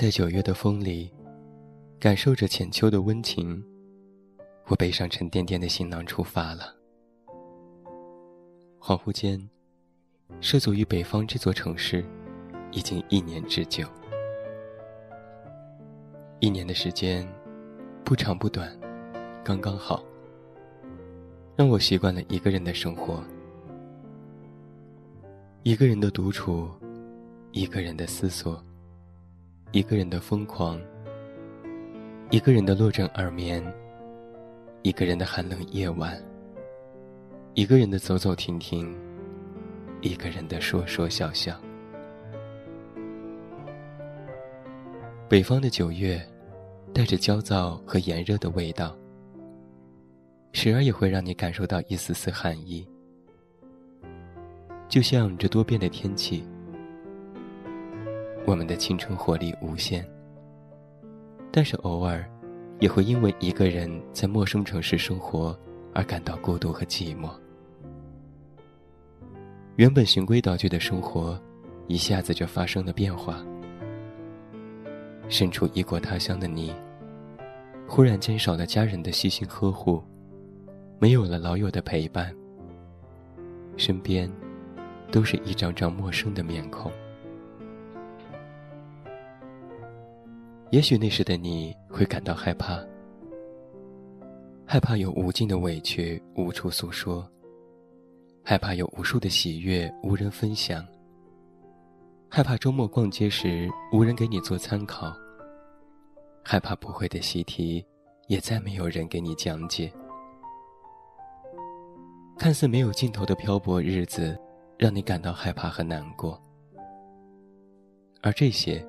在九月的风里，感受着浅秋的温情，我背上沉甸甸的行囊出发了。恍惚间，涉足于北方这座城市，已经一年之久。一年的时间，不长不短，刚刚好，让我习惯了一个人的生活，一个人的独处，一个人的思索，一个人的疯狂，一个人的落枕耳眠，一个人的寒冷夜晚，一个人的走走停停，一个人的说说笑笑。北方的九月，带着焦躁和炎热的味道，时而也会让你感受到一丝丝寒意。就像这多变的天气，我们的青春活力无限，但是偶尔，也会因为一个人在陌生城市生活而感到孤独和寂寞。原本循规蹈矩的生活，一下子就发生了变化。身处异国他乡的你，忽然间少了家人的细心呵护，没有了老友的陪伴，身边都是一张张陌生的面孔。也许那时的你会感到害怕，害怕有无尽的委屈无处诉说，害怕有无数的喜悦无人分享。害怕周末逛街时无人给你做参考，害怕不会的习题也再没有人给你讲解。看似没有尽头的漂泊日子，让你感到害怕和难过，而这些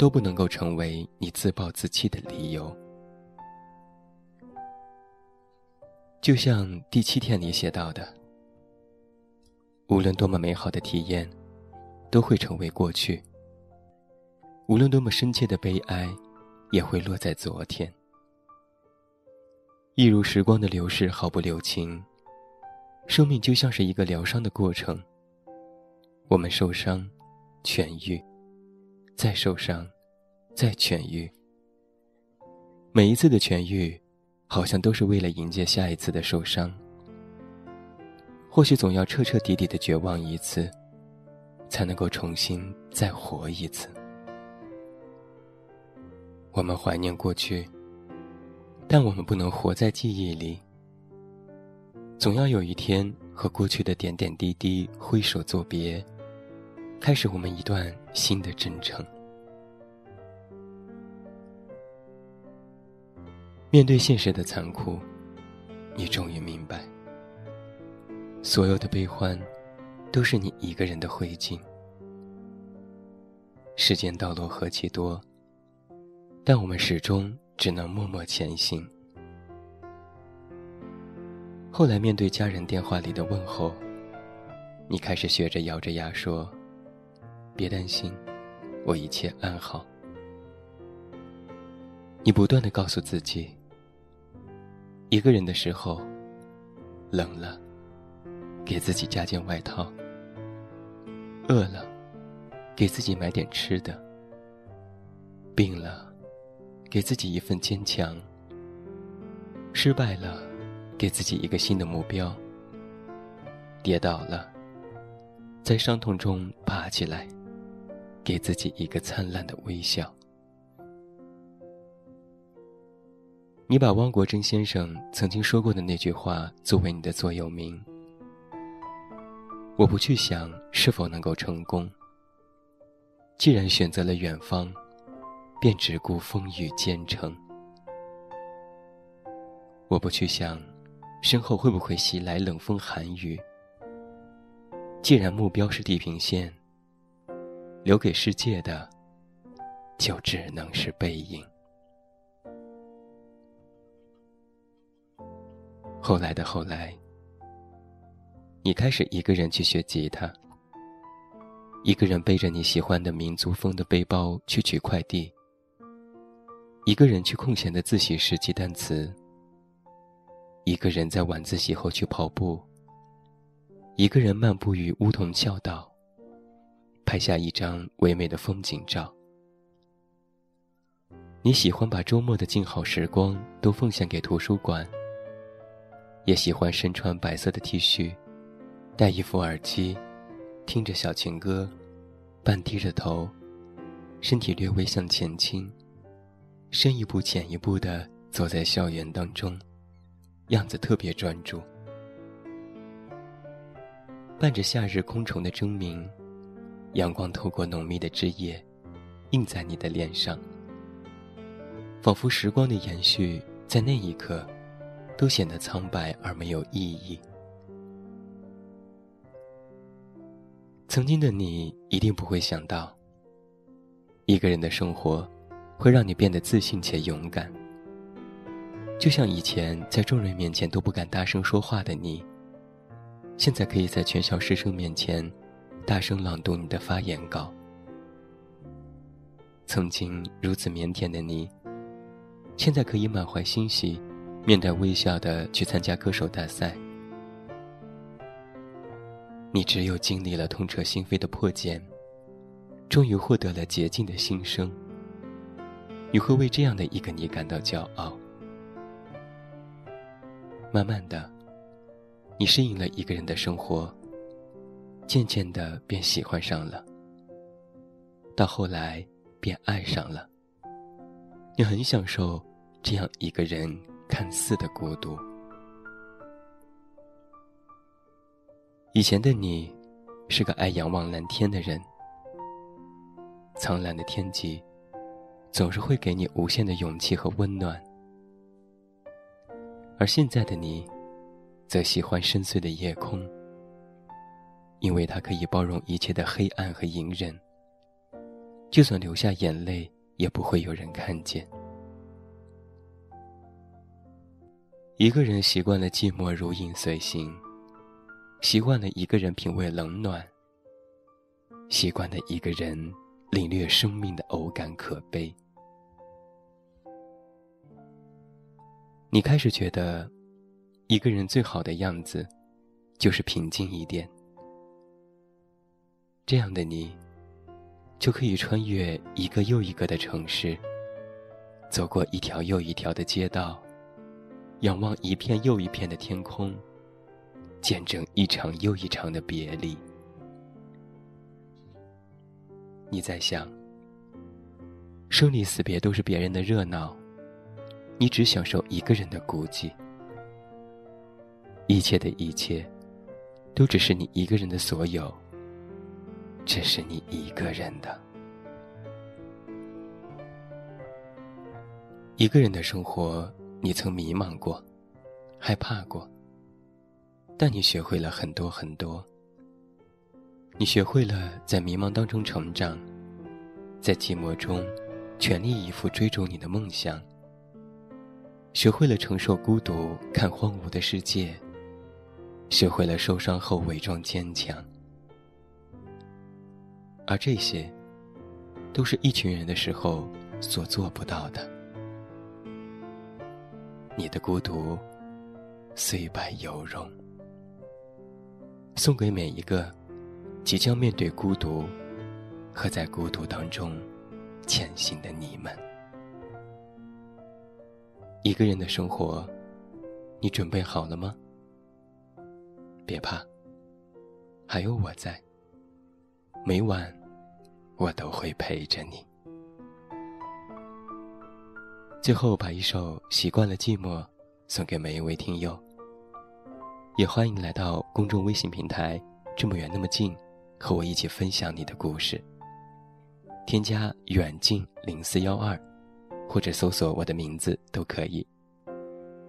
都不能够成为你自暴自弃的理由。就像第七天里写到的，无论多么美好的体验。都会成为过去。无论多么深切的悲哀，也会落在昨天。一如时光的流逝毫不留情，生命就像是一个疗伤的过程。我们受伤，痊愈，再受伤，再痊愈。每一次的痊愈，好像都是为了迎接下一次的受伤。或许总要彻彻底底的绝望一次。才能够重新再活一次。我们怀念过去，但我们不能活在记忆里。总要有一天和过去的点点滴滴挥手作别，开始我们一段新的征程。面对现实的残酷，你终于明白，所有的悲欢。都是你一个人的灰烬。世间道路何其多，但我们始终只能默默前行。后来面对家人电话里的问候，你开始学着咬着牙说：“别担心，我一切安好。”你不断的告诉自己：一个人的时候，冷了，给自己加件外套。饿了，给自己买点吃的；病了，给自己一份坚强；失败了，给自己一个新的目标；跌倒了，在伤痛中爬起来，给自己一个灿烂的微笑。你把汪国真先生曾经说过的那句话作为你的座右铭。我不去想是否能够成功。既然选择了远方，便只顾风雨兼程。我不去想身后会不会袭来冷风寒雨。既然目标是地平线，留给世界的就只能是背影。后来的后来。你开始一个人去学吉他，一个人背着你喜欢的民族风的背包去取快递，一个人去空闲的自习室记单词，一个人在晚自习后去跑步，一个人漫步于梧桐校道，拍下一张唯美的风景照。你喜欢把周末的静好时光都奉献给图书馆，也喜欢身穿白色的 T 恤，戴一副耳机，听着小情歌，半低着头，身体略微向前倾，深一步浅一步的走在校园当中，样子特别专注。伴着夏日空虫的争鸣，阳光透过浓密的枝叶，映在你的脸上。仿佛时光的延续，在那一刻，都显得苍白而没有意义。曾经的你一定不会想到，一个人的生活，会让你变得自信且勇敢。就像以前在众人面前都不敢大声说话的你，现在可以在全校师生面前，大声朗读你的发言稿。曾经如此腼腆的你。现在可以满怀欣喜，面带微笑的去参加歌手大赛。你只有经历了痛彻心扉的破茧，终于获得了洁净的心声。你会为这样的一个你感到骄傲。慢慢的，你适应了一个人的生活，渐渐的便喜欢上了，到后来便爱上了。你很享受。这样一个人看似的孤独。以前的你，是个爱仰望蓝天的人。苍蓝的天际，总是会给你无限的勇气和温暖。而现在的你，则喜欢深邃的夜空，因为它可以包容一切的黑暗和隐忍。就算流下眼泪，也不会有人看见。一个人习惯了寂寞如影随形，习惯了一个人品味冷暖，习惯了一个人领略生命的偶感可悲。你开始觉得，一个人最好的样子，就是平静一点。这样的你，就可以穿越一个又一个的城市，走过一条又一条的街道。仰望一片又一片的天空，见证一场又一场的别离。你在想，生离死别都是别人的热闹，你只享受一个人的孤寂。一切的一切，都只是你一个人的所有，这是你一个人的。一个人的生活。你曾迷茫过，害怕过，但你学会了很多很多。你学会了在迷茫当中成长，在寂寞中全力以赴追逐你的梦想。学会了承受孤独，看荒芜的世界。学会了受伤后伪装坚强，而这些，都是一群人的时候所做不到的。你的孤独，虽败犹荣。送给每一个即将面对孤独和在孤独当中前行的你们。一个人的生活，你准备好了吗？别怕，还有我在。每晚，我都会陪着你。最后，把一首《习惯了寂寞》送给每一位听友。也欢迎来到公众微信平台“这么远那么近”，和我一起分享你的故事。添加“远近零四幺二”，或者搜索我的名字都可以。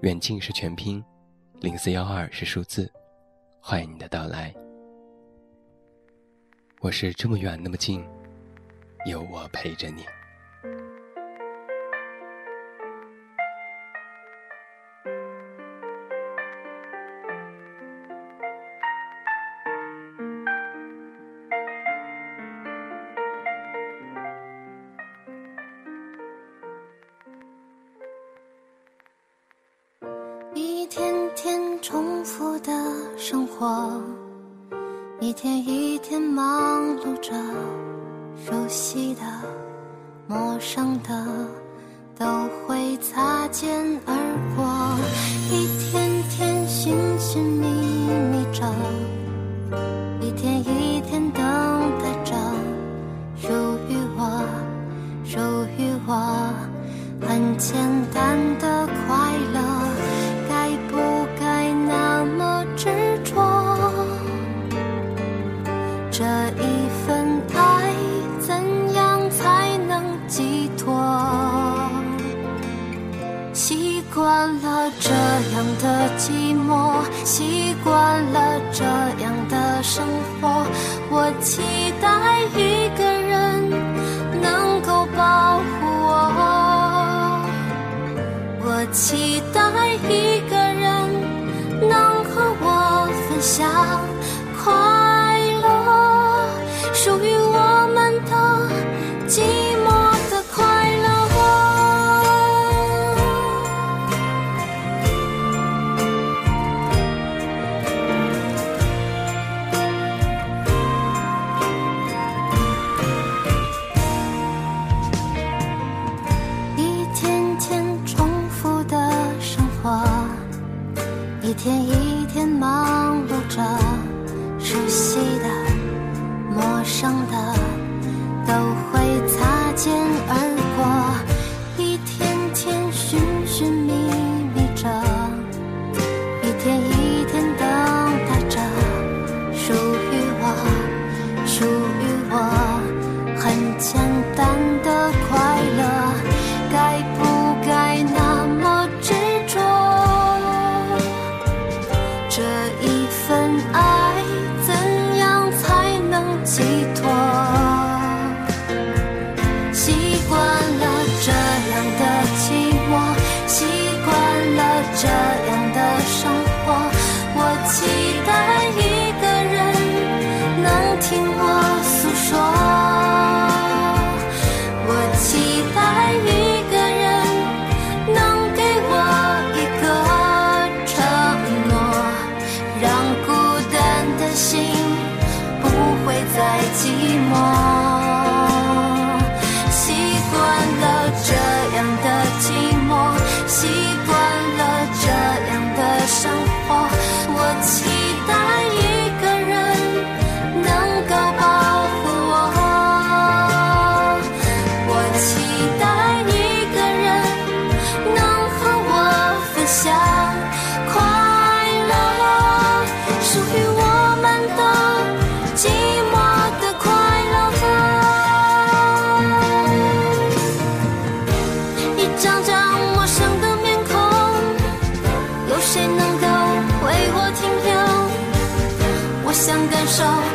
远近是全拼，零四幺二是数字。欢迎你的到来。我是这么远那么近，有我陪着你。一天天重复的生活，一天一天忙碌着。熟悉的陌生的都会擦肩而过。一天天寻寻觅觅着一天一天等待着属于我属于我很牵起感受。